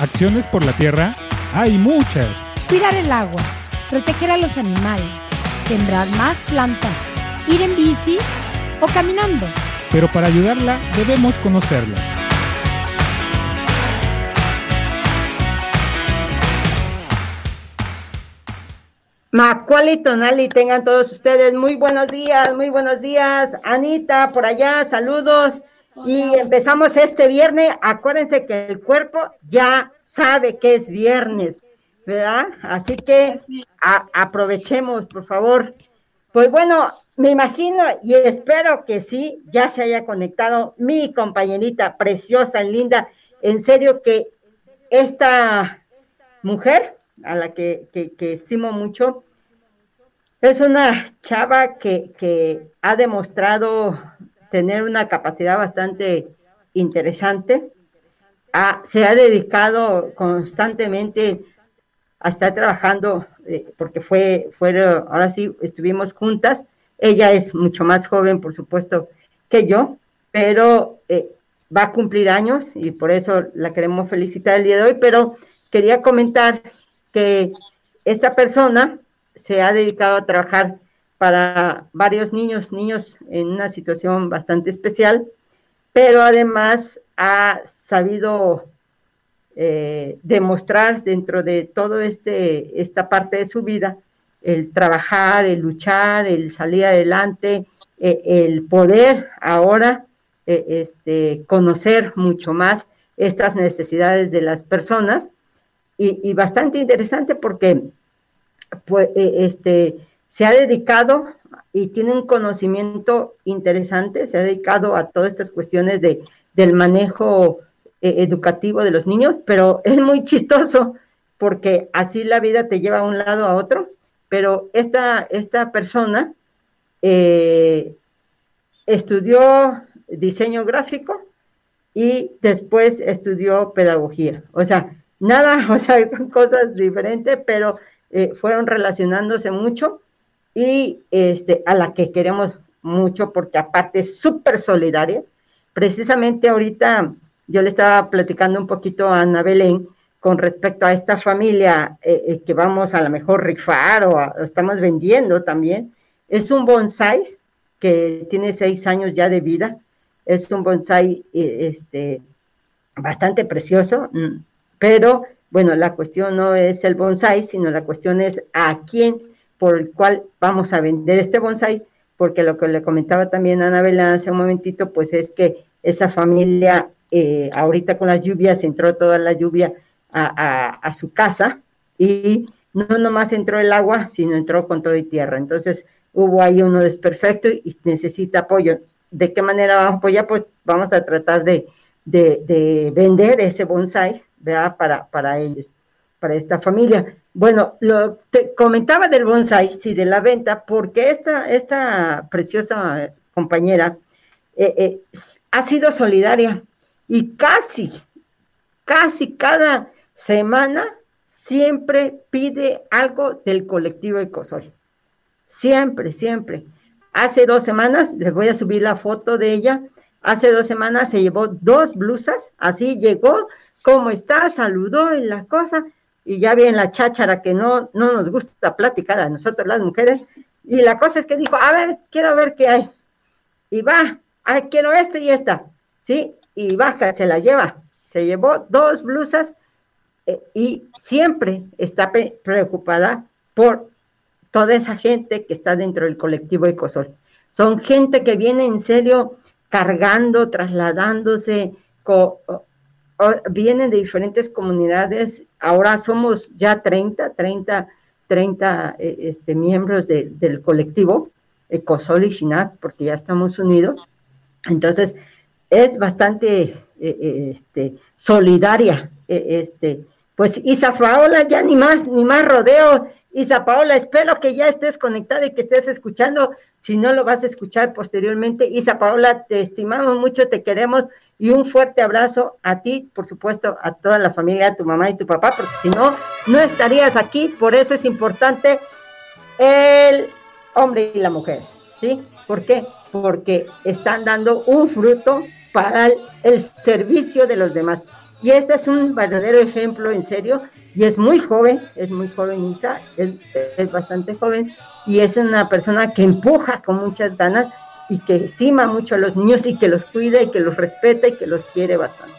Acciones por la tierra hay muchas. Cuidar el agua, proteger a los animales, sembrar más plantas, ir en bici o caminando. Pero para ayudarla debemos conocerla. Macuali Tonali, tengan todos ustedes muy buenos días, muy buenos días. Anita, por allá, saludos. Y empezamos este viernes. Acuérdense que el cuerpo ya sabe que es viernes, ¿verdad? Así que aprovechemos, por favor. Pues bueno, me imagino y espero que sí, ya se haya conectado mi compañerita preciosa, linda. En serio que esta mujer, a la que, estimo mucho, es una chava que, que ha demostrado tener una capacidad bastante interesante. se ha dedicado constantemente a estar trabajando, eh, porque fue, fue, ahora sí, estuvimos juntas. Ella es mucho más joven, por supuesto, que yo, pero eh, va a cumplir años y por eso la queremos felicitar el día de hoy. Pero quería comentar que esta persona se ha dedicado a trabajar para varios niños, niños en una situación bastante especial, pero además ha sabido eh, demostrar dentro de todo este esta parte de su vida el trabajar, el luchar, el salir adelante, eh, el poder ahora eh, este, conocer mucho más estas necesidades de las personas. Y, y bastante interesante porque pues, este, se ha dedicado y tiene un conocimiento interesante, se ha dedicado a todas estas cuestiones de, del manejo eh, educativo de los niños, pero es muy chistoso porque así la vida te lleva a un lado a otro, pero esta, esta persona eh, estudió diseño gráfico y después estudió pedagogía. O sea, nada, o sea, son cosas diferentes, pero eh, fueron relacionándose mucho y este, a la que queremos mucho porque aparte es súper solidaria. Precisamente ahorita yo le estaba platicando un poquito a Ana Belén con respecto a esta familia eh, eh, que vamos a lo mejor rifar o, estamos vendiendo también. Es un bonsai que tiene seis años ya de vida. Es un bonsai eh, este, bastante precioso, mm, pero bueno, la cuestión no es el bonsai, sino la cuestión es a quién por el cual vamos a vender este bonsai, porque lo que le comentaba también a Anabel hace un momentito, pues es que esa familia, eh, ahorita con las lluvias, entró toda la lluvia a, su casa y no nomás entró el agua, sino entró con todo y tierra. Entonces hubo ahí uno desperfecto y necesita apoyo. ¿De qué manera vamos a apoyar? Pues vamos a tratar de, vender ese bonsai. Para, para ellos, para esta familia. Bueno, lo te comentaba del bonsai, sí, de la venta, porque esta, esta preciosa compañera eh, eh, ha sido solidaria y casi, casi cada semana siempre pide algo del colectivo Ecosol. Siempre, siempre. Hace dos semanas, les voy a subir la foto de ella, hace dos semanas se llevó dos blusas, así llegó, ¿cómo está? Saludó y la cosa, y ya bien la cháchara que no, no nos gusta platicar a nosotros las mujeres, y la cosa es que dijo, a ver, quiero ver qué hay, y va, ay, quiero este y esta, ¿sí? Y baja, se la lleva, se llevó dos blusas eh, y siempre está preocupada por toda esa gente que está dentro del colectivo Ecosol. Son gente que viene en serio cargando, trasladándose, vienen de diferentes comunidades, ahora somos ya 30, 30, 30 este, miembros del colectivo Ecosol y Shinat, porque ya estamos unidos. Entonces, es bastante eh, eh, este, solidaria. E, este, pues Isa Paola, ya ni más, ni más rodeo. Isa Paola, espero que ya estés conectada y que estés escuchando. Si no lo vas a escuchar posteriormente, Isa Paola, te estimamos mucho, te queremos y un fuerte abrazo a ti, por supuesto, a toda la familia, a tu mamá y tu papá, porque si no, no estarías aquí. Por eso es importante el hombre y la mujer, ¿sí? ¿Por qué? Porque están dando un fruto para el, servicio de los demás. Y este es un verdadero ejemplo, en serio, y es muy joven, es muy joven Isa, es, es bastante joven, y es una persona que empuja con muchas ganas y que estima mucho a los niños y que los cuida y que los respeta y que los quiere bastante.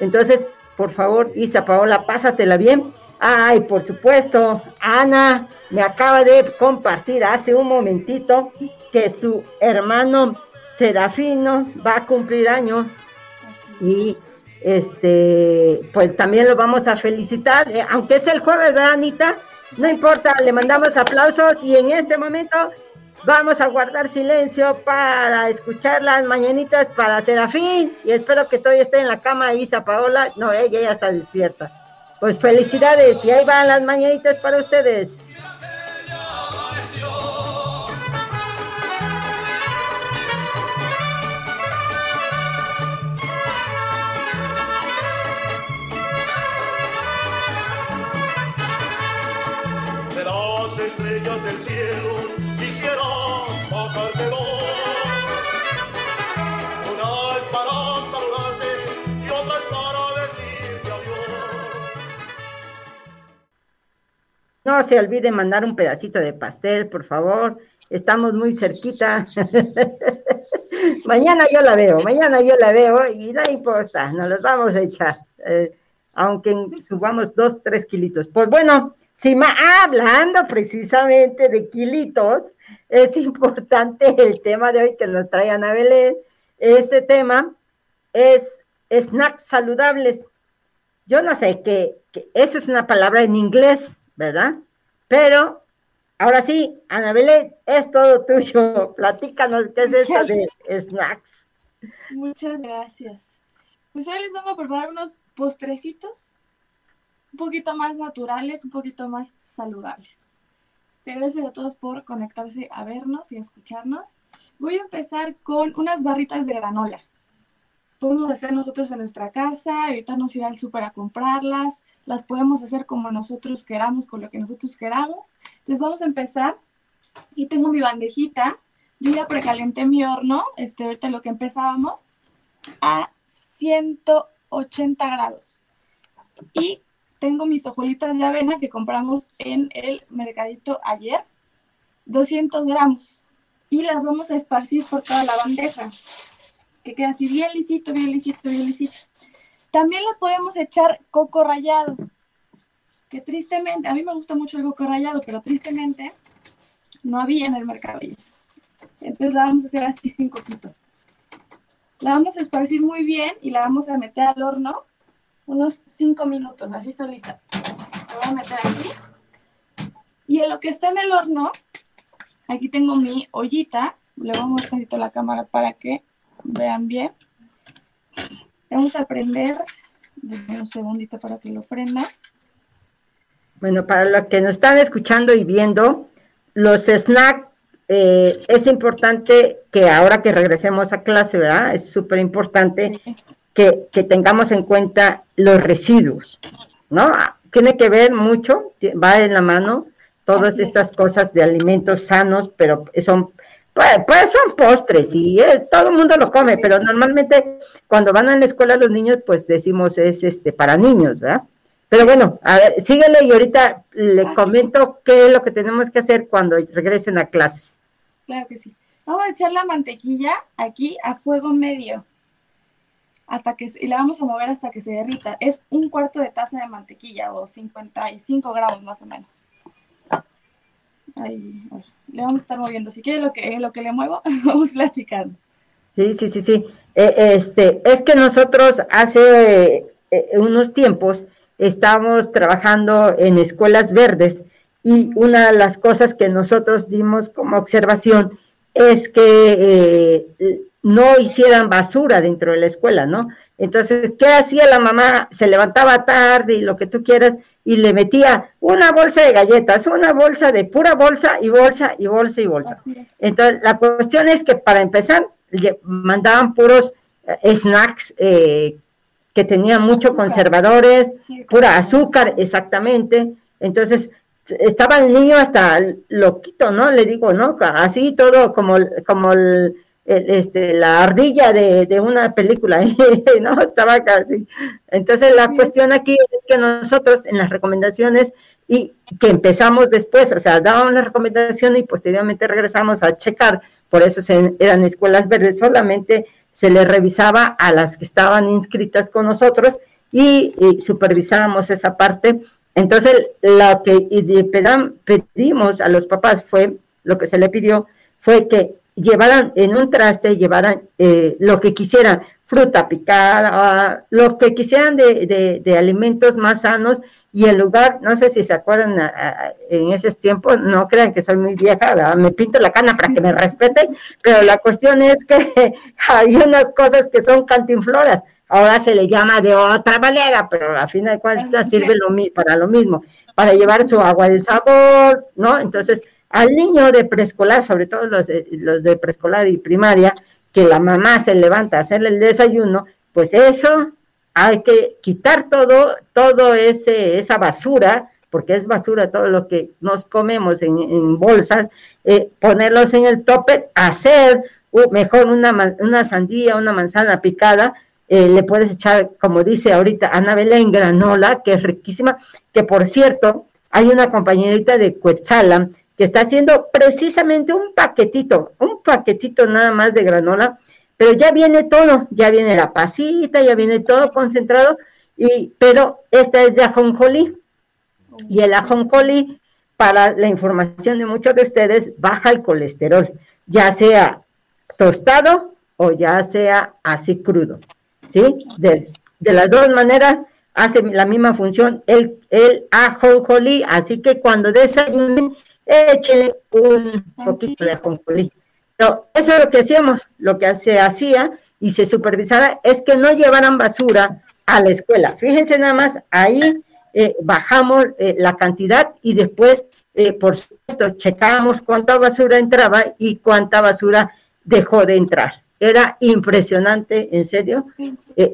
Entonces, por favor, Isa Paola, pásatela bien. Ay, por supuesto, Ana me acaba de compartir hace un momentito que su hermano Serafino va a cumplir años y este, pues también lo vamos a felicitar, eh, aunque es el jueves, ¿verdad, Anita? No importa, le mandamos aplausos y en este momento vamos a guardar silencio para escuchar las mañanitas para Serafín y espero que todavía esté en la cama Isa Paola, no, ella ya está despierta. Pues felicidades y ahí van las mañanitas para ustedes. No se olvide mandar un pedacito de pastel, por favor. Estamos muy cerquita. mañana yo la veo, mañana yo la veo y no importa, nos los vamos a echar. Eh, aunque subamos dos, tres kilitos. Pues bueno, Sí, hablando precisamente de kilitos, es importante el tema de hoy que nos trae Ana Belén. Este tema es snacks saludables. Yo no sé que, eso es una palabra en inglés, ¿verdad? Pero ahora sí, Ana Belén, es todo tuyo. Platícanos qué es esto de snacks. Muchas gracias. Pues hoy les vengo a preparar unos postrecitos un poquito más naturales, un poquito más saludables. Este, gracias a todos por conectarse a vernos y a escucharnos. Voy a empezar con unas barritas de granola. Podemos hacer nosotros en nuestra casa, evitarnos ir al súper a comprarlas, las podemos hacer como nosotros queramos, con lo que nosotros queramos. Entonces vamos a empezar. Aquí tengo mi bandejita. Yo ya precalenté mi horno, este, ahorita lo que empezábamos, a 180 grados. Y tengo mis hojuelitas de avena que compramos en el mercadito ayer, 200 gramos, y las vamos a esparcir por toda la bandeja, que queda así bien lisito, bien lisito, bien lisito. También le podemos echar coco rallado, que tristemente, a mí me gusta mucho el coco rallado, pero tristemente no había en el mercado Entonces la vamos a hacer así sin coquito. La vamos a esparcir muy bien y la vamos a meter al horno unos 5 minutos, así solita. Lo voy a meter aquí. Y en lo que está en el horno, aquí tengo mi ollita. Le voy a mover un la cámara para que vean bien. Vamos a prender. un segundito para que lo prenda. Bueno, para los que nos están escuchando y viendo, los snacks eh, es importante que ahora que regresemos a clase, ¿verdad? Es súper importante que, tengamos en cuenta los residuos, ¿no? Tiene que ver mucho, va en la mano todas estas cosas de alimentos sanos, pero son pues, pues son postres y eh, todo el mundo lo come, pero normalmente cuando van a la escuela los niños, pues decimos es este para niños, ¿verdad? Pero bueno, a ver, síguele y ahorita le comento qué es lo que tenemos que hacer cuando regresen a clases. Claro que sí. Vamos a echar la mantequilla aquí a fuego medio hasta que, y la vamos a mover hasta que se derrita. Es un cuarto de taza de mantequilla o 55 gramos más o menos. Ahí, le vamos a estar moviendo. Si quiere lo que, lo que le muevo, vamos platicando. Sí, sí, sí, sí. Eh, este, es que nosotros hace eh, unos tiempos estábamos trabajando en escuelas verdes y una de las cosas que nosotros dimos como observación es que eh, no hicieran basura dentro de la escuela, ¿no? Entonces, ¿qué hacía la mamá? Se levantaba tarde y lo que tú quieras y le metía una bolsa de galletas, una bolsa de pura bolsa y bolsa y bolsa y bolsa. Entonces, la cuestión es que para empezar, mandaban puros eh, snacks eh, que tenían muchos conservadores, pura azúcar, exactamente. Entonces, estaba el niño hasta loquito, ¿no? Le digo, ¿no? Así todo como, como el- este, la ardilla de, de una película, ¿no? Estaba casi. Entonces la cuestión aquí es que nosotros en las recomendaciones y que empezamos después, o sea, daban la recomendación y posteriormente regresamos a checar, por eso se- eran escuelas verdes, solamente se le revisaba a las que estaban inscritas con nosotros y, y supervisábamos esa parte. Entonces, lo que pedimos a los papás fue, lo que se le pidió fue que llevaran en un traste, llevaran eh, lo que quisieran, fruta picada, lo que quisieran de, de- de alimentos más sanos y el lugar, no sé si se acuerdan a- a- en esos tiempos, no crean que soy muy vieja, ¿verdad? me pinto la cana para que me respeten, pero la cuestión es que hay unas cosas que son cantinfloras, ahora se le llama de otra manera, pero a fin de cuentas sirve lo, para lo mismo, para llevar su agua de sabor, ¿no? Entonces, al niño de preescolar, sobre todo los de, los de preescolar y primaria, que la mamá se levanta a hacerle el desayuno, pues eso hay que quitar todo, todo ese, esa basura, porque es basura todo lo que nos comemos en, bolsas, eh, ponerlos en el topper, hacer uh, mejor una, una sandía, una manzana picada, eh, le puedes echar, como dice ahorita Ana Belén, granola, que es riquísima, que por cierto, hay una compañerita de Cuetzalan que está haciendo precisamente un paquetito, un paquetito nada más de granola, pero ya viene todo, ya viene la pasita, ya viene todo concentrado, y, pero esta es de ajonjolí, y el ajonjolí, para la información de muchos de ustedes, baja el colesterol, ya sea tostado o ya sea así crudo, ¿sí? De, de las dos maneras hace la misma función el, el ajonjolí, así que cuando desayunen, échenle un poquito de ajonjolí. Pero eso es lo que hacíamos, lo que se hacía y se supervisaba es que no llevaran basura a la escuela. Fíjense nada más, ahí eh, bajamos eh, la cantidad y después, eh, por supuesto, checábamos cuánta basura entraba y cuánta basura dejó de entrar. Era impresionante, en serio,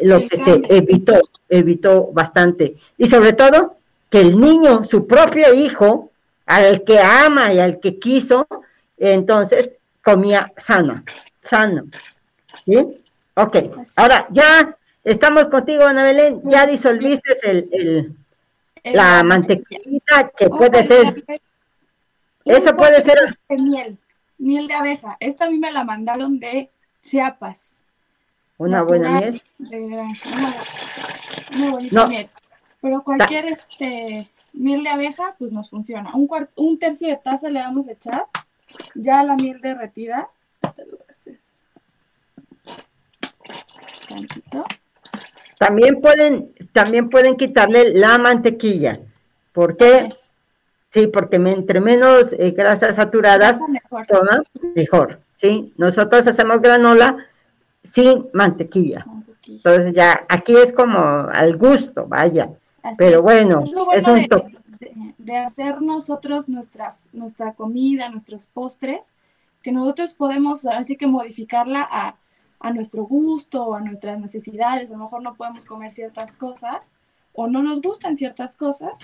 lo que se evitó, evitó bastante. Y sobre todo, que el niño, su propio hijo, al que ama y al que quiso, entonces comía sano, sano. ¿Sí? Ok, ahora ya estamos contigo, Ana Belén, ya disolviste el, el- la mantequillita que puede ser, eso puede ser, de miel, miel de abeja. Esta a mí me la mandaron de Chiapas. una buena miel. de granja, una, una bonita No. miel. Pero cualquier este miel de abeja, pues nos funciona. Un, un tercio de taza le vamos a echar. Ya la miel derretida. te lo voy a hacer. Tantito. También pueden, también pueden quitarle la mantequilla. ¿Por qué? Sí, porque entre menos eh, grasas saturadas mejor. tomas, mejor. ¿sí? Nosotros hacemos granola sin mantequilla. Entonces ya aquí es como al gusto, vaya. Así Pero es. bueno, Es lo bueno de, toque. de- de hacer nosotros nuestras, nuestra comida, nuestros postres, que nosotros podemos así que modificarla a, a nuestro gusto o a nuestras necesidades. A lo mejor no podemos comer ciertas cosas o no nos gustan ciertas cosas.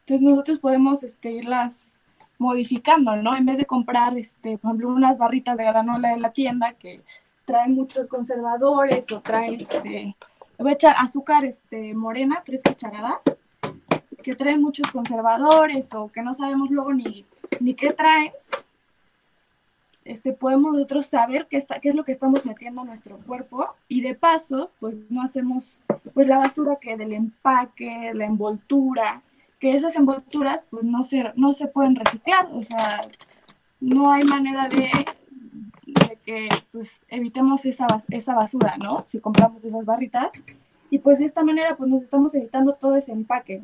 Entonces nosotros podemos este, irlas modificando, ¿no? En vez de comprar, este, por ejemplo, unas barritas de granola en la tienda que traen muchos conservadores o traen, este, voy a echar azúcar este, morena, tres cucharadas, que traen muchos conservadores o que no sabemos luego ni, ni qué traen. Este, podemos nosotros saber qué, está, qué es lo que estamos metiendo a nuestro cuerpo y de paso, pues no hacemos pues la basura que del empaque, la envoltura, que esas envolturas pues no se, no se pueden reciclar, o sea, no hay manera de, que pues evitemos esa, esa basura, ¿no? Si compramos esas barritas. Y pues de esta manera pues nos estamos evitando todo ese empaque.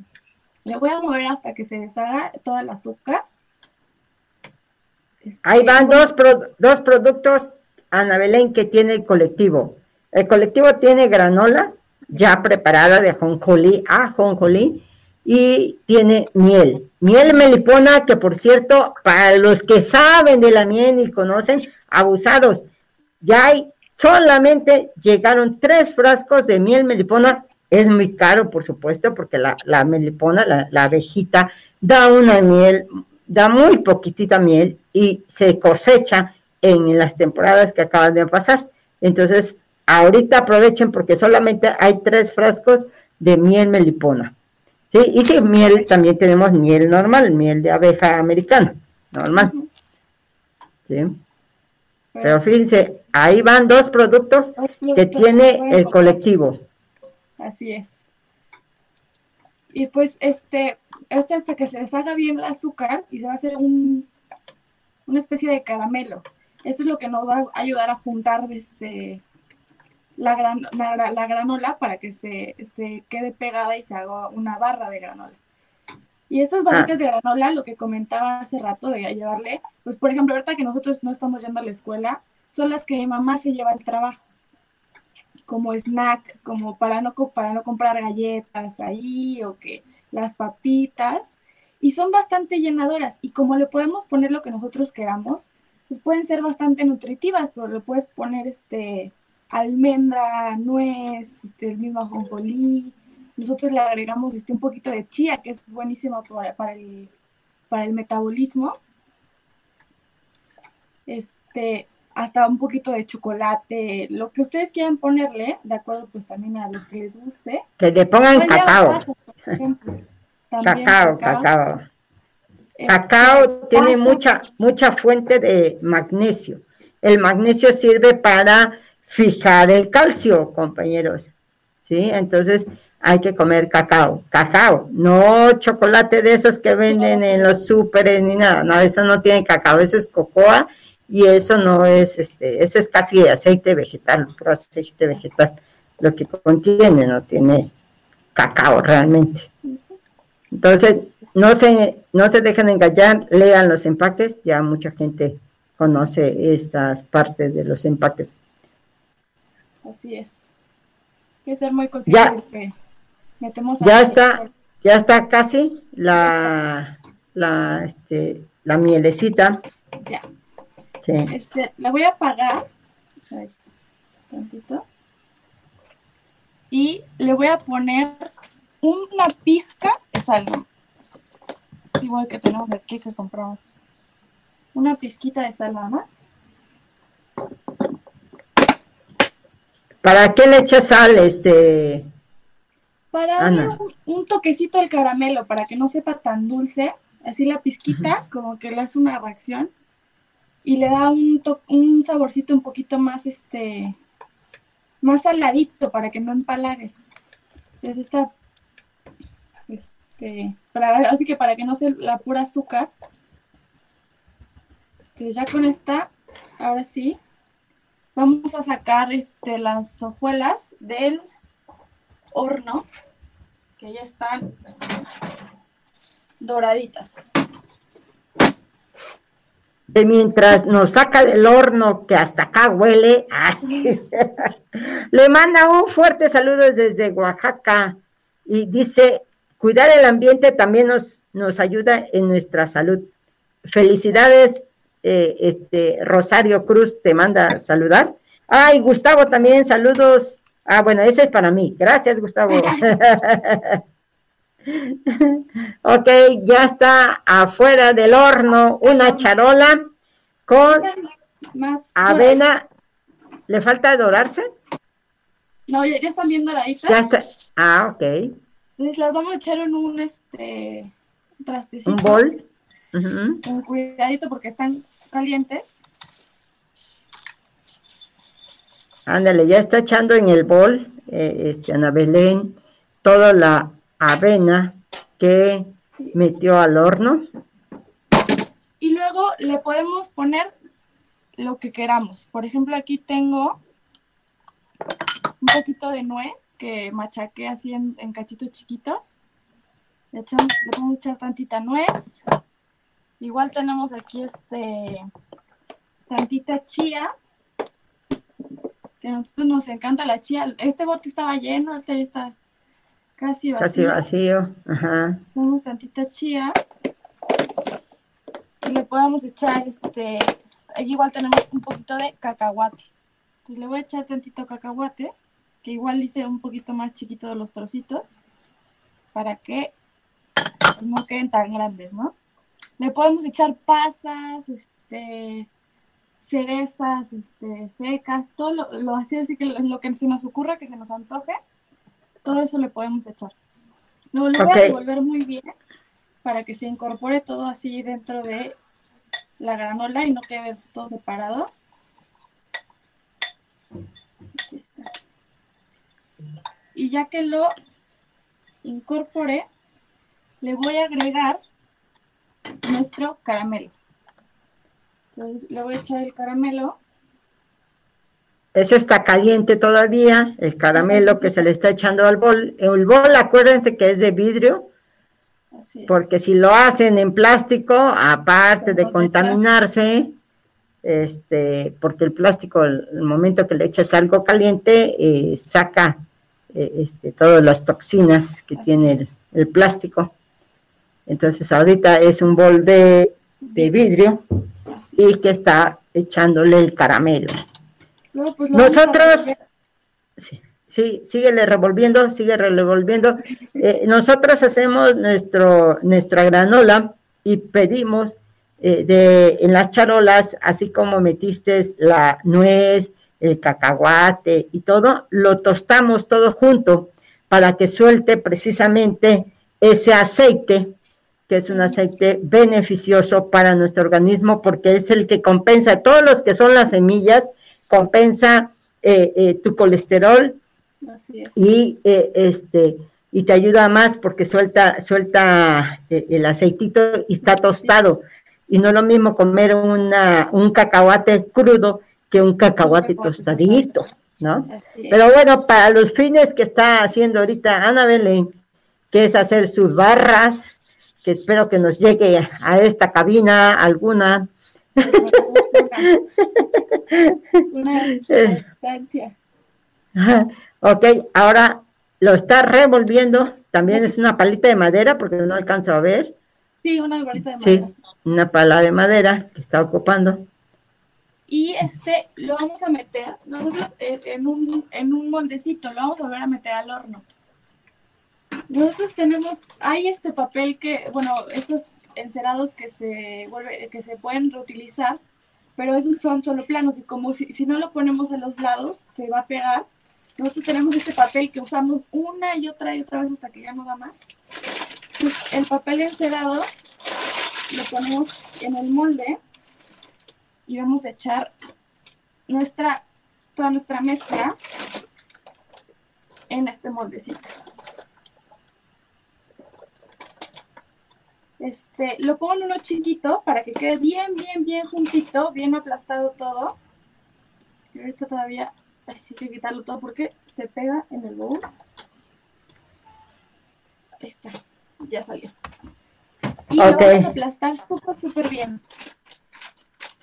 Le voy a mover hasta que se deshaga toda el azúcar. Este, Ahí van dos, pro- dos productos, Ana Belén, que tiene el colectivo. El colectivo tiene granola ya preparada de ajonjolí, ajonjolí, y tiene miel. Miel melipona, que por cierto, para los que saben de la miel y conocen, abusados, ya hay, solamente llegaron tres frascos de miel melipona. Es muy caro, por supuesto, porque la, la melipona, la, la abejita, da una miel, da muy poquitita miel y se cosecha en las temporadas que acaban de pasar. Entonces, ahorita aprovechen porque solamente hay tres frascos de miel melipona. ¿Sí? Y si miel, también tenemos miel normal, miel de abeja americana, normal. ¿Sí? Pero fíjense, ahí van dos productos que tiene el colectivo. Así es. Y pues este, este hasta que se deshaga bien el azúcar y se va a hacer un, una especie de caramelo. Esto es lo que nos va a ayudar a juntar este, la, gran, la, gra- la granola para que se, se quede pegada y se haga una barra de granola. Y esas barritas de granola, lo que comentaba hace rato de llevarle, pues por ejemplo, ahorita que nosotros no estamos yendo a la escuela, son las que mi mamá se lleva al trabajo como snack, como para no, para no comprar galletas ahí o que las papitas. Y son bastante llenadoras y como le podemos poner lo que nosotros queramos, pues pueden ser bastante nutritivas, pero le puedes poner este almendra, nuez, este, el mismo ajonjolí. Nosotros le agregamos este, un poquito de chía, que es buenísimo para, para el, para el metabolismo. Este, hasta un poquito de chocolate, lo que ustedes quieran ponerle, de acuerdo pues también a lo que les guste. Que le pongan llevar cacao. También Cacao, cacao. Este, Cacao tiene mucha, mucha fuente de magnesio. El magnesio sirve para fijar el calcio, compañeros. ¿Sí? Entonces hay que comer cacao. Cacao, no chocolate de esos que venden en los súperes ni nada. No, eso no tiene cacao, eso es cocoa y eso no es, este, eso es casi aceite vegetal, puro aceite vegetal. Lo que contiene no tiene cacao realmente. Entonces, no se, no se dejen engañar, lean los empaques, ya mucha gente conoce estas partes de los empaques. Así es. Hay que ser muy conscientes Ya. de metemos Ya a- está, ya está casi la, la, este, la mielecita. Ya. Sí. Este, la voy a apagar. Ay, tantito. Y le voy a poner una pizca de sal. Es igual que tenemos aquí que compramos. Una pizquita de sal nada más. ¿Para qué le echas sal, este? Para darle un, un toquecito al caramelo, para que no sepa tan dulce. Así la pizquita, como que le hace una reacción. Y le da un, to- un saborcito un poquito más, este, más saladito, para que no empalague. Entonces esta, este, para, así que para que no sea la pura azúcar. Entonces ya con esta, ahora sí, vamos a sacar este, las hojuelas del horno, que ya están doraditas. de mientras nos saca del horno que hasta acá huele, le manda un fuerte saludo desde Oaxaca y dice, cuidar el ambiente también nos, nos ayuda en nuestra salud. Felicidades, eh, este Rosario Cruz te manda saludar. Ay, Gustavo también, saludos. Ah, bueno, ese es para mí. Gracias, Gustavo. ok, ya está afuera del horno una charola con Más avena. ¿Le falta dorarse? No, ya, ya están bien doraditas. Ya está. Ah, ok. Entonces las vamos a echar en un este trastecito. Un bol. Con cuidadito porque están calientes. Ándale, ya está echando en el bol, eh, este, Ana Belén, toda la avena que metió al horno. Y luego le podemos poner lo que queramos. Por ejemplo, aquí tengo un poquito de nuez que machaqué así en, cachitos chiquitos. Le, echamos, le podemos echar tantita nuez. Igual tenemos aquí este tantita chía. Que a nosotros nos encanta la chía. Este bote estaba lleno, ahorita ya está casi vacío. Casi vacío. Ajá. Ponemos tantita chía y le podemos echar este, aquí igual tenemos un poquito de cacahuate. Entonces le voy a echar tantito cacahuate, que igual hice un poquito más chiquito de los trocitos, para que no queden tan grandes, ¿no? Le podemos echar pasas, este, cerezas este, secas, todo lo, lo así, así que lo que se nos ocurra, que se nos antoje, todo eso le podemos echar. Luego lo voy a revolver muy bien para que se incorpore todo así dentro de la granola y no quede todo separado. Aquí está. Y ya que lo incorporé, le voy a agregar nuestro caramelo. Entonces le voy a echar el caramelo. Eso está caliente todavía, el caramelo que se le está echando al bol. El bol, acuérdense que es de vidrio, Así porque si lo hacen en plástico, aparte de contaminarse, este, porque el plástico, el, momento que le echas algo caliente, eh, saca eh, este, todas las toxinas que Así tiene el, el plástico. Entonces ahorita es un bol de, de vidrio y que está echándole el caramelo. Pues, Nosotros, sí, sí, síguele revolviendo, sigue revolviendo. Eh, nosotros hacemos nuestro, nuestra granola y pedimos eh, de, en las charolas, así como metiste la nuez, el cacahuate y todo, lo tostamos todo junto para que suelte precisamente ese aceite, que es un aceite beneficioso para nuestro organismo porque es el que compensa todos los que son las semillas, compensa eh, eh, tu colesterol Así es. y eh, este y te ayuda más porque suelta suelta eh, el aceitito y está tostado y no es lo mismo comer una un cacahuate crudo que un cacahuate tostadito, ¿no? Pero bueno, para los fines que está haciendo ahorita Ana Belén, que es hacer sus barras, que espero que nos llegue a esta cabina alguna. Una distancia. ok, ahora lo está revolviendo. También es una palita de madera porque no alcanzo a ver. Sí, una bolita de Sí, madera. una pala de madera que está ocupando. Y este lo vamos a meter nosotros en un, en un moldecito, lo vamos a volver a meter al horno. Nosotros tenemos, hay este papel que, bueno, estos encerados que se vuelve, que se pueden reutilizar, pero esos son solo planos y como si, si no lo ponemos a los lados, se va a pegar. Nosotros tenemos este papel que usamos una y otra y otra vez hasta que ya no da más. El papel encerado lo ponemos en el molde y vamos a echar nuestra, toda nuestra mezcla en este moldecito. Este, lo pongo en uno chiquito para que quede bien, bien, bien juntito, bien aplastado todo. Y ahorita todavía ay, hay que quitarlo todo porque se pega en el bowl. Ahí está, ya salió. Y lo vamos a aplastar súper, súper bien.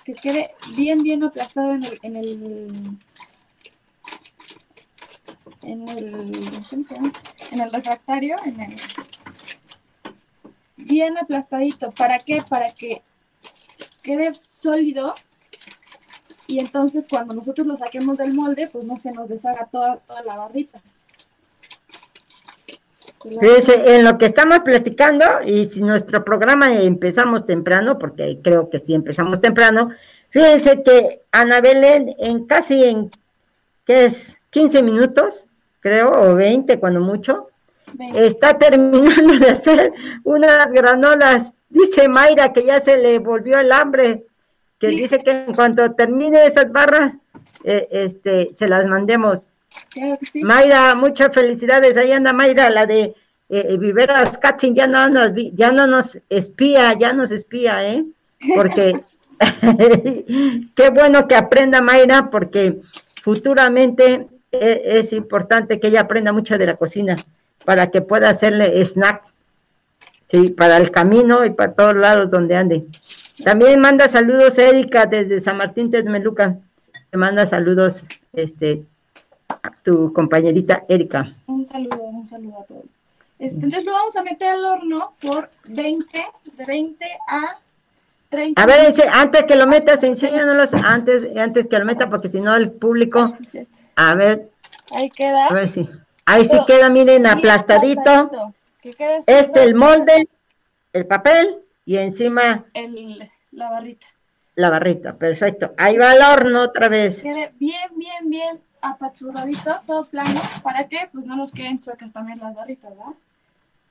Que quede bien, bien aplastado en el, en el, en el. En el refractario, en el, bien aplastadito. ¿Para qué? Para que quede sólido y entonces cuando nosotros lo saquemos del molde, pues no se nos deshaga toda, toda la barrita. Fíjense, en lo que estamos platicando, y si nuestro programa empezamos temprano, porque creo que sí empezamos temprano, fíjense que Ana Belén en casi en, ¿qué es? 15 minutos, creo, o 20 cuando mucho, está terminando de hacer unas granolas. Dice Mayra que ya se le volvió el hambre, que dice que en cuanto termine esas barras, eh, este, se las mandemos. claro que sí. Mayra, muchas felicidades. Ahí anda Mayra, la de eh, Viveras Catching, ya no nos ya no nos espía, ya nos espía, ¿eh? Porque qué bueno que aprenda Mayra, porque futuramente e- es, importante que ella aprenda mucho de la cocina para que pueda hacerle snack, sí, para el camino y para todos lados donde ande. También manda saludos Erika desde San Martín Texmeluca. Te manda saludos, este, a tu compañerita Erika. Un saludo, un saludo a todos. Este, entonces lo vamos a meter al horno por 20, de 20 a 30 A ver, ese, antes que lo metas, enséñanos antes, antes que lo meta, porque si no el público, Sí, sí, sí. a ver, Ahí queda. a ver si, ahí sí queda, miren, aplastadito. Este, el molde, el papel y encima el- la barrita. la barrita, perfecto. Ahí va al horno otra vez. Quede bien, bien, bien apachurradito, todo plano. ¿Para qué? Pues no nos queden chuecas también las barritas, ¿verdad?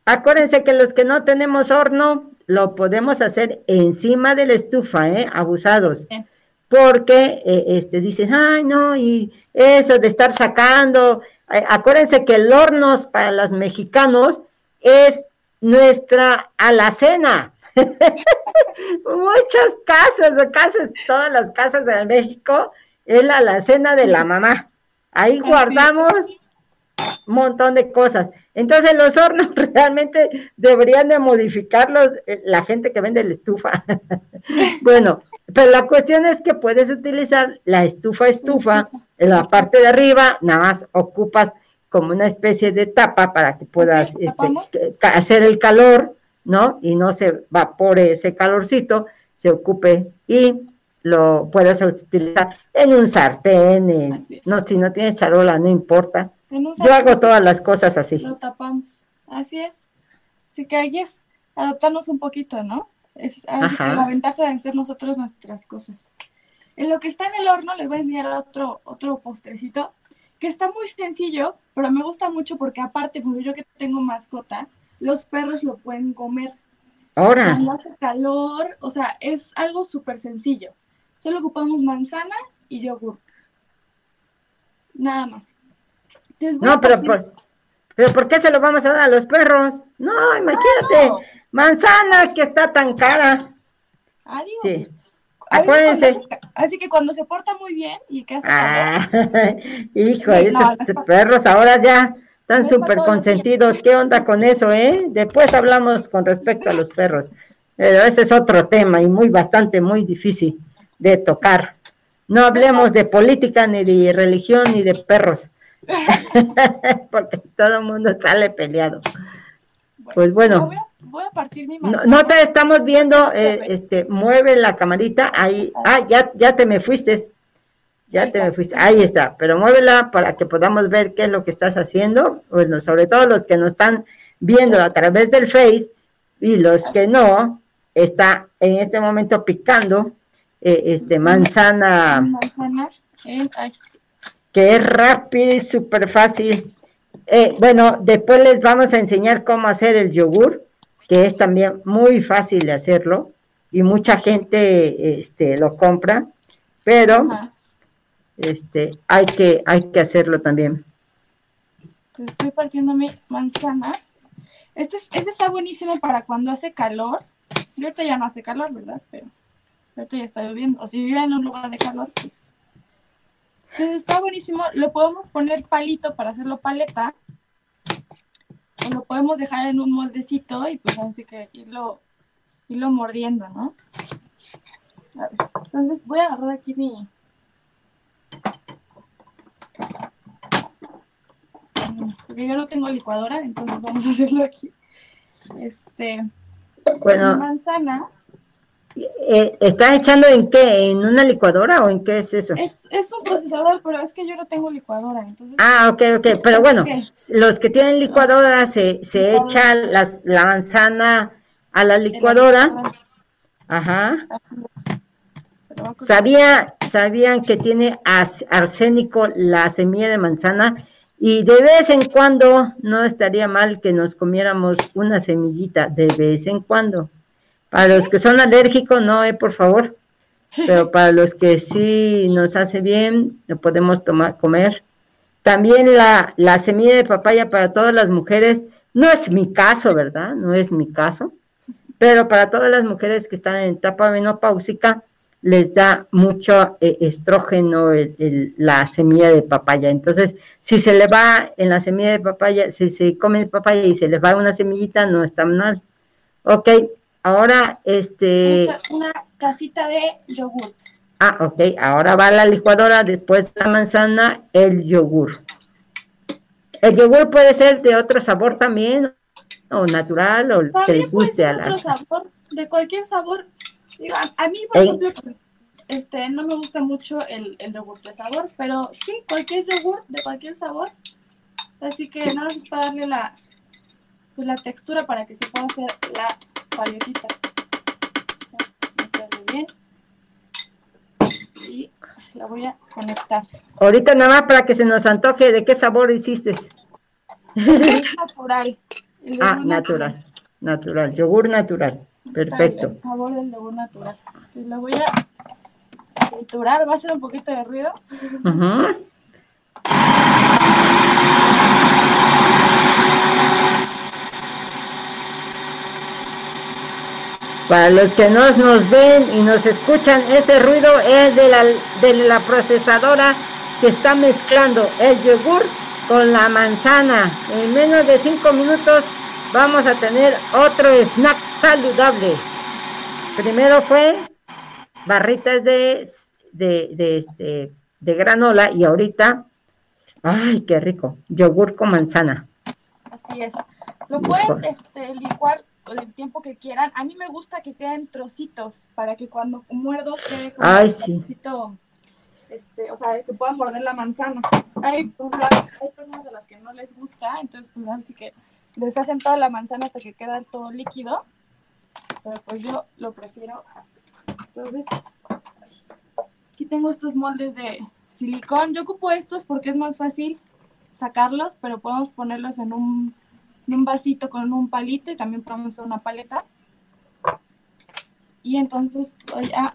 Acuérdense que los que no tenemos horno, lo podemos hacer encima de la estufa, ¿eh? Abusados. Bien. Porque eh, este, dicen, ay, no, y eso de estar sacando. Eh, acuérdense que el horno para los mexicanos es nuestra alacena. Muchas casas, casas, todas las casas de México, es la alacena de la mamá. Ahí guardamos un montón de cosas. Entonces los hornos realmente deberían de modificarlos eh, la gente que vende la estufa. bueno, pero la cuestión es que puedes utilizar la estufa estufa en la parte de arriba, nada más ocupas como una especie de tapa para que puedas este, hacer el calor, ¿no? Y no se evapore ese calorcito, se ocupe y lo puedas utilizar en un sartén, en- no, si no tienes charola, no importa. En un Yo hago todas las cosas así. Lo tapamos. Así es. Así que ahí es adaptarnos un poquito, ¿no? Es a veces Ajá. la ventaja de hacer nosotros nuestras cosas. En lo que está en el horno les voy a enseñar otro, otro postrecito que está muy sencillo, pero me gusta mucho porque aparte, como yo que tengo mascota, los perros lo pueden comer. Ahora, Cuando hace calor, o sea, es algo súper sencillo. Solo ocupamos manzana y yogur. Nada más. No, pero partir- por, pero ¿por qué se lo vamos a dar a los perros? No, imagínate, No. manzana que está tan cara. Ah, digo, Sí. pues, Acuérdense. cuando así que cuando se porta muy bien y que hace Ah, hijo, esos no perros ahora ya están súper consentidos. ¿Qué onda con eso, eh? Después hablamos con respecto a los perros. Pero ese es otro tema y muy bastante, muy difícil de tocar. No hablemos de política, ni de religión, ni de perros. Porque todo el mundo sale peleado. Pues bueno. Voy a, voy a partir mi No, no te estamos viendo, eh, este, mueve la camarita, ahí, ah, ya, ya te me fuiste, ya Ahí te me fuiste, ahí está, pero muévela para que podamos ver qué es lo que estás haciendo, bueno, sobre todo los que nos están viendo a través del Face y los que no, está en este momento picando, eh, este, manzana, manzana en- ay, que es rápido y súper fácil. Eh, bueno, después les vamos a enseñar cómo hacer el yogur, que es también muy fácil de hacerlo y mucha gente este, lo compra, pero ajá. este, hay, que, hay que hacerlo también. Entonces estoy partiendo mi manzana. Este, es- este está buenísimo para cuando hace calor. Y ahorita ya no hace calor, ¿verdad? Pero ahorita ya está lloviendo. O si vive en un lugar de calor, pues. Entonces está buenísimo. Le podemos poner palito para hacerlo paleta. O lo podemos dejar en un moldecito y pues así que irlo, irlo mordiendo, ¿no? A ver, entonces voy a agarrar aquí mi... Porque yo no tengo licuadora, entonces vamos a hacerlo aquí. Este, Bueno, manzana eh, ¿estás echando en qué? ¿En una licuadora o en qué es eso? es, es un procesador, pero es que yo no tengo licuadora, entonces Ah, ok, ok, pero bueno, los que tienen licuadora se, se echa las, la manzana a la licuadora, ajá. Sabía, sabían que tiene arsénico la semilla de manzana y de vez en cuando no estaría mal que nos comiéramos una semillita, de vez en cuando. Para los que son alérgicos, no, eh, por favor. Pero para los que sí nos hace bien, lo podemos tomar, comer. También la, la semilla de papaya para todas las mujeres, no es mi caso, ¿verdad? No es mi caso. Pero para todas las mujeres que están en etapa menopáusica, les da mucho eh, estrógeno el- el- la semilla de papaya. Entonces, si se le va en la semilla de papaya, si se come papaya y se le va una semillita, no está mal. Ok, ahora este, una casita de yogur. ah, ok, ahora va la licuadora, después la manzana, el yogur. El yogur puede ser de otro sabor también, o natural, o que le También guste a la... otro sabor, de cualquier sabor. Digo, a, a mí, por Ey. ejemplo, este, no me gusta mucho el, el yogur de sabor, pero sí, cualquier yogur de cualquier sabor. Así que nada más es para darle la, pues, la textura para que se pueda hacer la paletita. Bien. la voy a conectar. Ahorita nada más para que se nos antoje de qué sabor hiciste. Es natural. Ah, natural, natural, yogur natural. Perfecto. El sabor del yogur natural. Entonces la voy a triturar, va a hacer un poquito de ruido. Ujú. Para los que no nos ven y nos escuchan, ese ruido es de la, de la procesadora que está mezclando el yogur con la manzana. En menos de cinco minutos vamos a tener otro snack saludable. Primero fue barritas de, de, de, este, de granola y ahorita, ay, qué rico, yogur con manzana. Así es. Lo pueden este, licuar el tiempo que quieran. A mí me gusta que queden trocitos para que cuando muerdo quede como Ay, un sí. trocito, este, o sea, que puedan morder la manzana. Hay, hay personas a las que no les gusta, entonces pues así que les hacen toda la manzana hasta que queda todo líquido. Pero pues yo lo prefiero así. Entonces, aquí tengo estos moldes de silicón. Yo ocupo estos porque es más fácil sacarlos, pero podemos ponerlos en un, un vasito con un palito y también podemos hacer una paleta. Y entonces voy a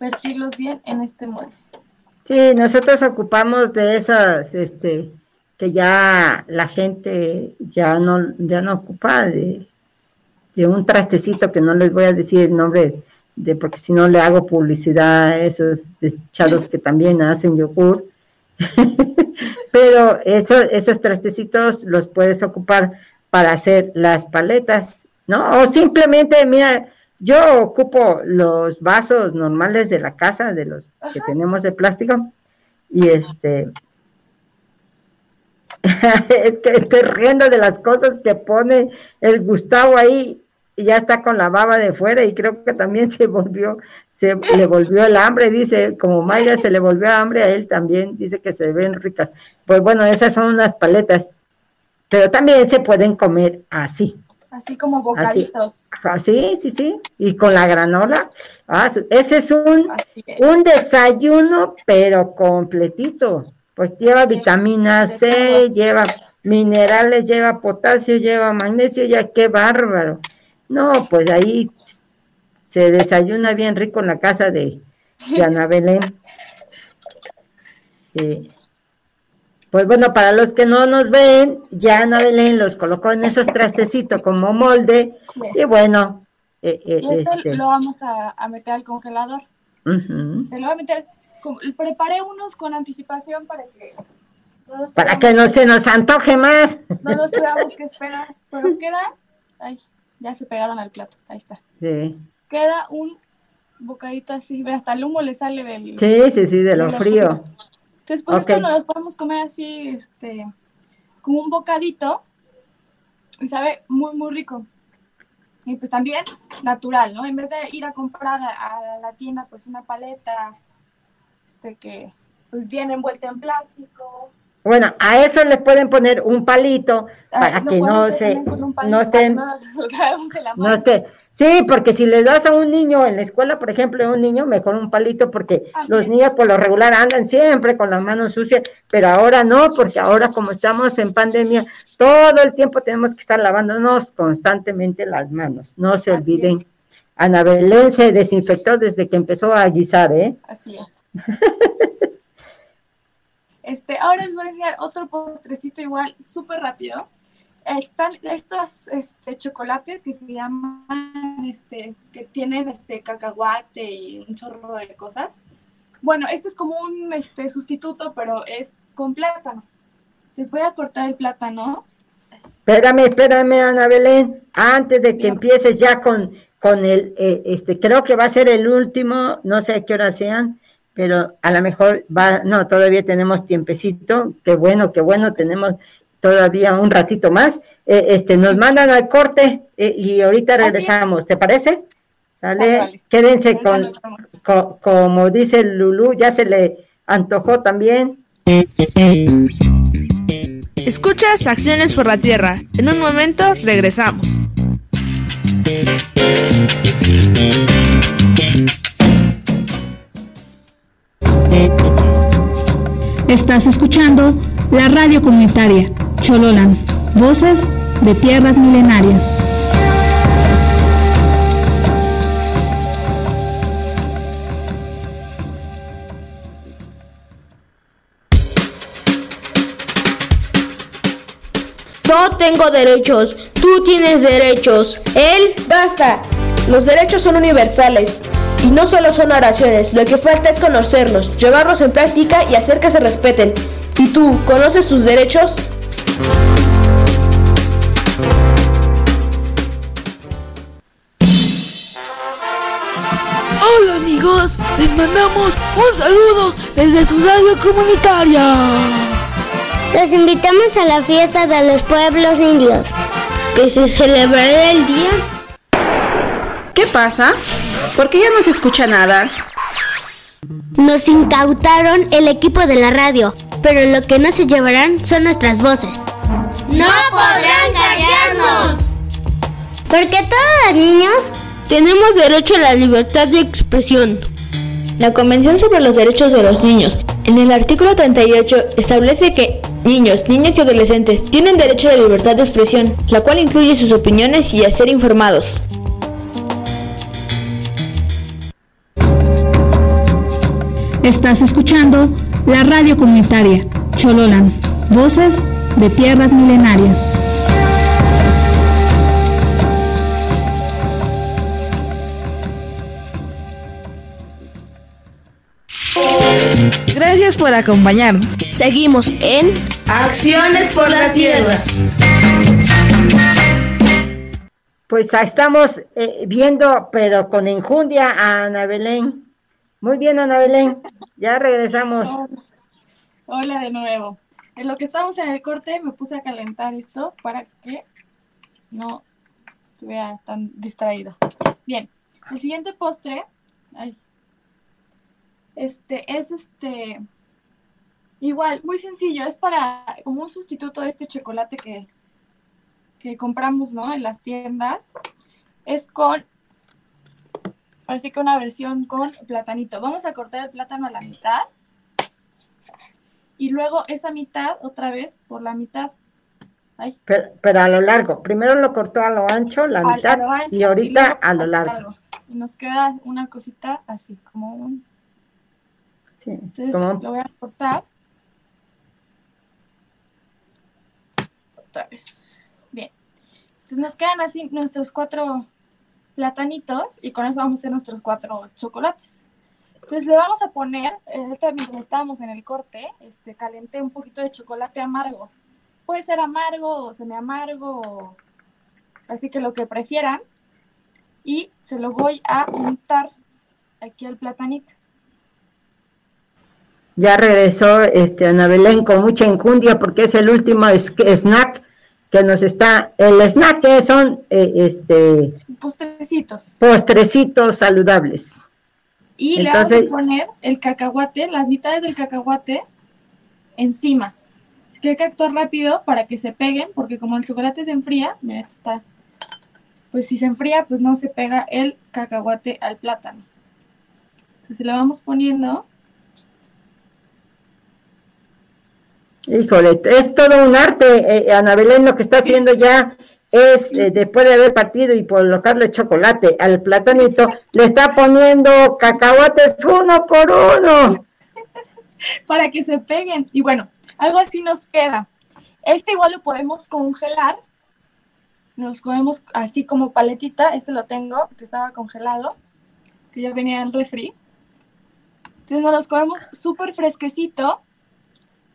vertirlos bien en este molde. Sí, nosotros ocupamos de esas, este, que ya la gente ya no, ya no ocupa de, de un trastecito que no les voy a decir el nombre de, porque si no le hago publicidad a esos desechados que también hacen yogur. Pero eso, esos trastecitos los puedes ocupar para hacer las paletas, ¿no? O simplemente, mira, yo ocupo los vasos normales de la casa, de los que tenemos de plástico, y este, es que estoy riendo de las cosas que pone el Gustavo ahí, ya está con la baba de fuera, y creo que también se volvió, se le volvió el hambre, dice, como Maya se le volvió hambre a él también, dice que se ven ricas. Pues bueno, esas son unas paletas, pero también se pueden comer así. Así como bocaditos. Ajá, sí, sí, sí. Y con la granola. Ah, ese es un, Así es. un desayuno, pero completito. Pues lleva vitamina C, lleva minerales, lleva potasio, lleva magnesio, ya qué bárbaro. No, pues ahí se desayuna bien rico en la casa de, de Ana Belén. Sí. Pues bueno, para los que no nos ven, ya Ana Belén los colocó en esos trastecitos como molde. Yes. Y bueno, eh, eh, Y esto este, lo vamos a, a meter al congelador. ujú, Te lo voy a meter. preparé unos con anticipación para que no para que no se nos antoje más. no nos tengamos que esperar. Pero queda. Ay, ya se pegaron al plato. Ahí está. Sí, Queda un bocadito así. Ve, hasta el humo le sale del. sí, sí, sí, de lo frío. Entonces, pues Ok. esto nos lo podemos comer así, este, como un bocadito. Y sabe muy, muy rico. Y pues también natural, ¿no? En vez de ir a comprar a, a la tienda, pues una paleta, este, que pues viene envuelta en plástico. Bueno, a eso le pueden poner un palito para Ah, lo que no se, no estén, para no lo traemos en la no mano. esté. Sí, porque si le das a un niño en la escuela, por ejemplo, a un niño, mejor un palito, porque Así los niños por lo regular andan siempre con las manos sucias, pero ahora no, porque ahora como estamos en pandemia, todo el tiempo tenemos que estar lavándonos constantemente las manos. No se Así olviden. es. Ana Belén se desinfectó desde que empezó a guisar, ¿eh? Así es. Este, ahora les voy a enseñar otro postrecito igual, súper rápido. Están estos este, chocolates que se llaman, este, que tienen este cacahuate y un chorro de cosas. Bueno, este es como un este, sustituto, pero es con plátano. Les voy a cortar el plátano. Espérame, espérame, Ana Belén, antes de que empieces ya con, con el, eh, este, creo que va a ser el último, no sé a qué hora sean, pero a lo mejor va, no, todavía tenemos tiempecito, qué bueno, qué bueno, tenemos todavía un ratito más. Eh, este, nos mandan al corte eh, y ahorita regresamos, ¿te parece? ¿Sale? Vale. Quédense con, nos vemos. co- como dice Lulú, ya se le antojó también. Escuchas Acciones por la Tierra. En un momento regresamos. Estás escuchando la radio comunitaria Chololan, voces de tierras milenarias. Yo tengo derechos, tú tienes derechos, él... Basta, los derechos son universales y no solo son oraciones, lo que falta es conocerlos, llevarlos en práctica y hacer que se respeten. ¿Y tú, conoces tus derechos? Hola amigos, les mandamos un saludo desde su radio comunitaria. Los invitamos a la fiesta de los pueblos indios. Que se celebrará el día. ¿Qué pasa? ¿Por qué ya no se escucha nada? Nos incautaron el equipo de la radio, pero lo que no se llevarán son nuestras voces. ¡No podrán callarnos! Porque todos los niños tenemos derecho a la libertad de expresión. La Convención sobre los Derechos de los Niños, en el artículo 38, establece que niños, niñas y adolescentes tienen derecho a la libertad de expresión, la cual incluye sus opiniones y a ser informados. Estás escuchando la radio comunitaria Chololan, voces de tierras milenarias. Gracias por acompañarnos. Seguimos en Acciones por la Tierra. Pues estamos eh, viendo, pero con enjundia, a Ana Belén. Muy bien, Ana Belén. Ya regresamos. Hola de nuevo. En lo que estamos en el corte, me puse a calentar esto para que no estuviera tan distraída. Bien, el siguiente postre, ay, este, es este, igual, muy sencillo, es para, como un sustituto de este chocolate que, que compramos, ¿no? En las tiendas, es con, parece que una versión con platanito. Vamos a cortar el plátano a la mitad y luego esa mitad otra vez por la mitad. Ay. Pero, pero, a lo largo, primero lo cortó a lo ancho, la a, mitad, a ancho, y ahorita y a lo largo. largo. Y nos queda una cosita así, como un Sí, Entonces como... lo voy a cortar. Otra vez. Bien. Entonces nos quedan así nuestros cuatro platanitos y con eso vamos a hacer nuestros cuatro chocolates. Entonces le vamos a poner, eh, también estábamos en el corte, este, calenté un poquito de chocolate amargo. Puede ser amargo o semi amargo, así que lo que prefieran. Y se lo voy a untar aquí al platanito. Ya regresó este, Ana Belén con mucha enjundia porque es el último snack que nos está, el snack que son eh, este postrecitos. Postrecitos saludables. Y Entonces, le vamos a poner el cacahuate, las mitades del cacahuate encima. Así que hay que actuar rápido para que se peguen, porque como el chocolate se enfría, mira, está, pues si se enfría, pues no se pega el cacahuate al plátano. Entonces le vamos poniendo Híjole, es todo un arte, eh, Ana Belén, lo que está haciendo ya es, eh, después de haber partido y colocarle chocolate al platanito, le está poniendo cacahuates uno por uno. Para que se peguen. Y bueno, algo así nos queda. Este igual lo podemos congelar. Nos comemos así como paletita. Este lo tengo, que estaba congelado, que ya venía en refri. Entonces nos los comemos súper fresquecito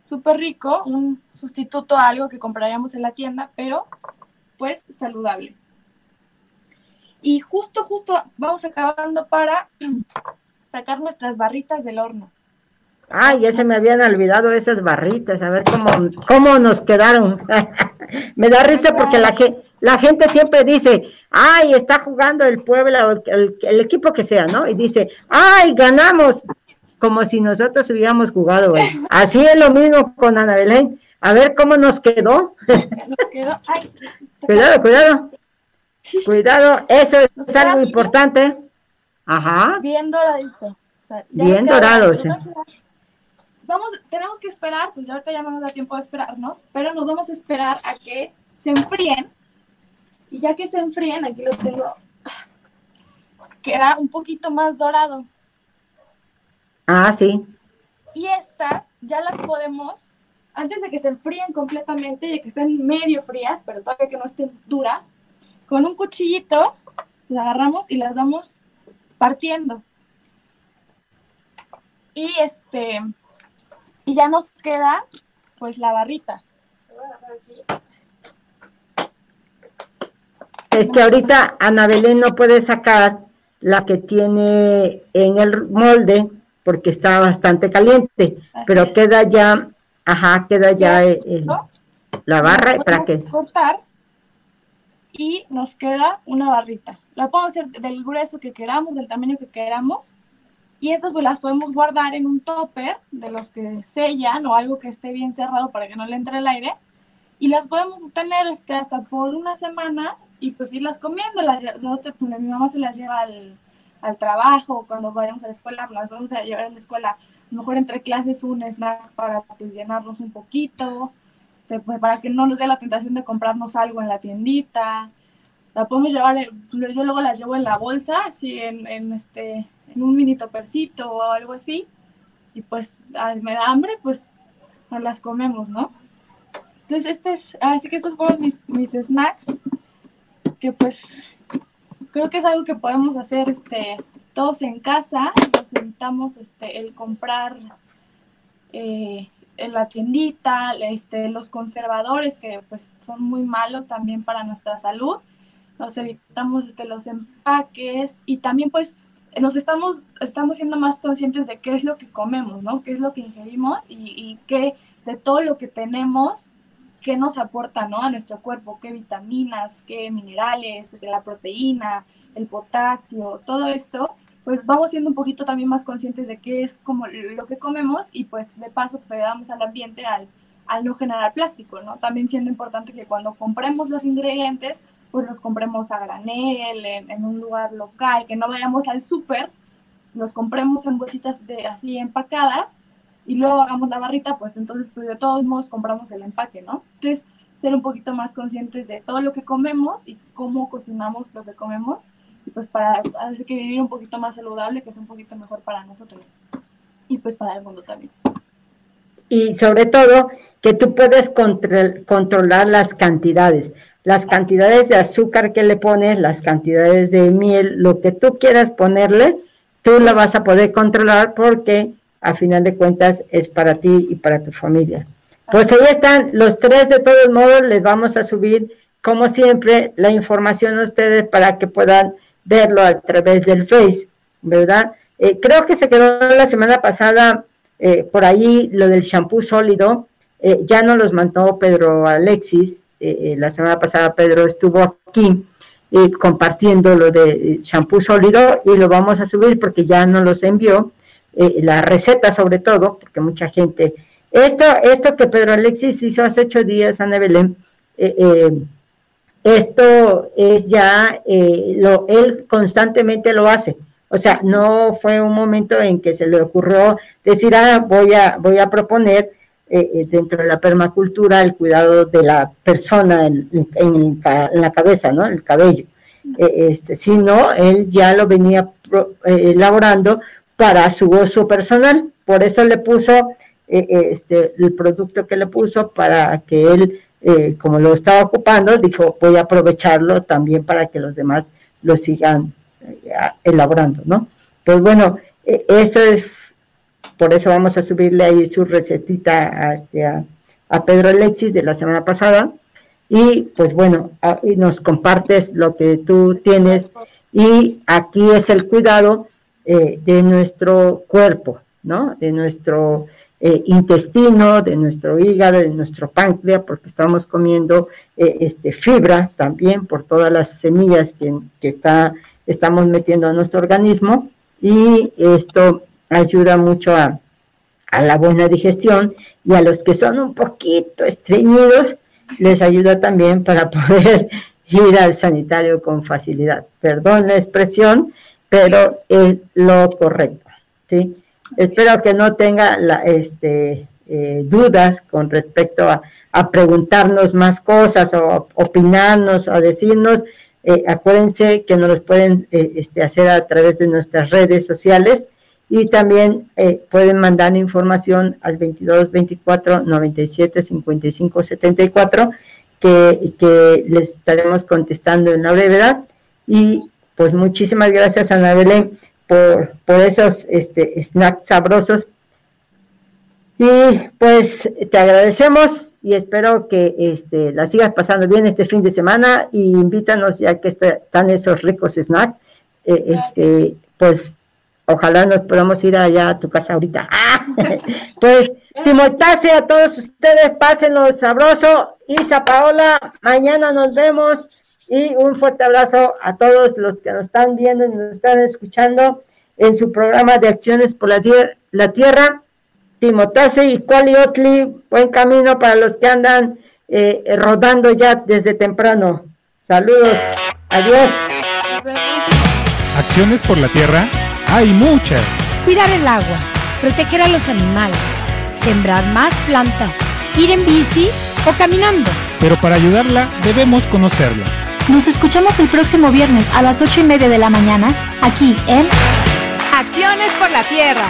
súper rico, un sustituto a algo que compraríamos en la tienda, pero pues saludable. Y justo, justo vamos acabando para sacar nuestras barritas del horno. Ay, ya se me habían olvidado esas barritas, a ver cómo, cómo nos quedaron. me da risa porque la, la gente siempre dice, ay, está jugando el Puebla el, equipo que sea, ¿no? Y dice, ay, ganamos como si nosotros hubiéramos jugado hoy. Así es lo mismo con Ana Belén. A ver cómo nos quedó. Nos quedó. Ay. cuidado, cuidado. Cuidado, eso es algo importante. Ajá. Bien doradito. O sea, Bien dorado, sí. vamos, tenemos que esperar, pues ya ahorita ya no nos da tiempo de esperarnos, pero nos vamos a esperar a que se enfríen. Y ya que se enfríen, aquí los tengo, queda un poquito más dorado. Ah, sí. Y estas ya las podemos, antes de que se enfríen completamente y de que estén medio frías, pero todavía que no estén duras, con un cuchillito las agarramos y las vamos partiendo. Y este, y ya nos queda pues la barrita. Es que ahorita Ana Belén no puede sacar la que tiene en el molde porque está bastante caliente, pero queda ya, ajá, queda ya la barra para que cortar y nos queda una barrita. La podemos hacer del grueso que queramos, del tamaño que queramos. Y estas pues las podemos guardar en un topper de los que sellan o algo que esté bien cerrado para que no le entre el aire. Y las podemos tener este, hasta por una semana y pues irlas comiendo. Las, mi mamá se las lleva al, al trabajo, cuando vayamos a la escuela, las vamos a llevar a la escuela, mejor entre clases un snack para pues, llenarnos un poquito, este, pues, para que no nos dé la tentación de comprarnos algo en la tiendita. La podemos llevar, yo luego las llevo en la bolsa, así en, en este, en un mini topercito o algo así, y pues me da hambre, pues nos las comemos, ¿no? Entonces, este es, así que estos fueron mis, mis snacks, que pues creo que es algo que podemos hacer este, todos en casa, nos evitamos este, el comprar eh, en la tiendita, este, los conservadores que pues son muy malos también para nuestra salud, nos evitamos este, los empaques y también pues nos estamos, estamos siendo más conscientes de qué es lo que comemos, ¿no? Qué es lo que ingerimos y, y qué de todo lo que tenemos, qué nos aporta, ¿no? A nuestro cuerpo, qué vitaminas, qué minerales, la proteína, el potasio, todo esto, pues vamos siendo un poquito también más conscientes de qué es como lo que comemos y pues de paso pues ayudamos al ambiente al, no generar plástico, ¿no? También siendo importante que cuando compremos los ingredientes, pues los compremos a granel, en, un lugar local, que no vayamos al súper, los compremos en bolsitas de así empacadas y luego hagamos la barrita, pues entonces pues de todos modos compramos el empaque, ¿no? Entonces ser un poquito más conscientes de todo lo que comemos y cómo cocinamos lo que comemos y pues para hacer que vivir un poquito más saludable, que sea un poquito mejor para nosotros y pues para el mundo también. Y sobre todo que tú puedes controlar las cantidades las cantidades de azúcar que le pones, las cantidades de miel, lo que tú quieras ponerle, tú la vas a poder controlar porque a final de cuentas es para ti y para tu familia. Pues ahí están los tres, de todos modos, les vamos a subir, como siempre, la información a ustedes para que puedan verlo a través del Face, ¿verdad? Eh, creo que se quedó la semana pasada eh, por ahí lo del shampoo sólido, eh, ya no los mandó Pedro Alexis, la semana pasada Pedro estuvo aquí compartiendo lo de shampoo sólido y lo vamos a subir porque ya no los envió, eh, la receta sobre todo, porque mucha gente, esto, esto que Pedro Alexis hizo hace ocho días, Ana Belén, esto es ya, lo, él constantemente lo hace. O sea, no fue un momento en que se le ocurrió decir, ah, voy a, voy a proponer eh, eh, dentro de la permacultura el cuidado de la persona en, la cabeza, ¿no? El cabello. Eh, este, sino él ya lo venía elaborando para su uso personal. Por eso le puso este, el producto que le puso para que él, como lo estaba ocupando, dijo, voy a aprovecharlo también para que los demás lo sigan elaborando, ¿no? Pues bueno, eso es por eso vamos a subirle ahí su recetita a, este, a, Pedro Alexis de la semana pasada. Y pues bueno, nos compartes lo que tú tienes y aquí es el cuidado eh, de nuestro cuerpo, ¿no? De nuestro eh, intestino, de nuestro hígado, de nuestro páncreas, porque estamos comiendo eh, este, fibra también por todas las semillas que, que está, estamos metiendo a nuestro organismo y esto ayuda mucho a, la buena digestión y a los que son un poquito estreñidos, les ayuda también para poder ir al sanitario con facilidad. Perdón la expresión, pero es lo correcto. ¿sí? espero que no tenga la, este, eh, dudas con respecto a, preguntarnos más cosas o opinarnos o decirnos. Eh, acuérdense que nos los pueden eh, este, hacer a través de nuestras redes sociales y también pueden mandar información al 22 24 97 55 74 que, que les estaremos contestando en la brevedad y pues muchísimas gracias Ana Belén por, por esos este, snacks sabrosos y pues te agradecemos y espero que este, la sigas pasando bien este fin de semana y invítanos ya que están esos ricos snacks. Eh, este, pues ojalá nos podamos ir allá a tu casa ahorita. pues Timotase a todos ustedes, pásenlo sabroso. Isa Paola, mañana nos vemos y un fuerte abrazo a todos los que nos están viendo y nos están escuchando en su programa de acciones por la, la tierra Timotase y Cualiotli, buen camino para los que andan eh, rodando ya desde temprano. Saludos, adiós. Acciones por la tierra, hay muchas. Cuidar el agua, proteger a los animales, sembrar más plantas, ir en bici o caminando. Pero para ayudarla debemos conocerla. Nos escuchamos el próximo viernes a las ocho y media de la mañana, aquí en Acciones por la Tierra.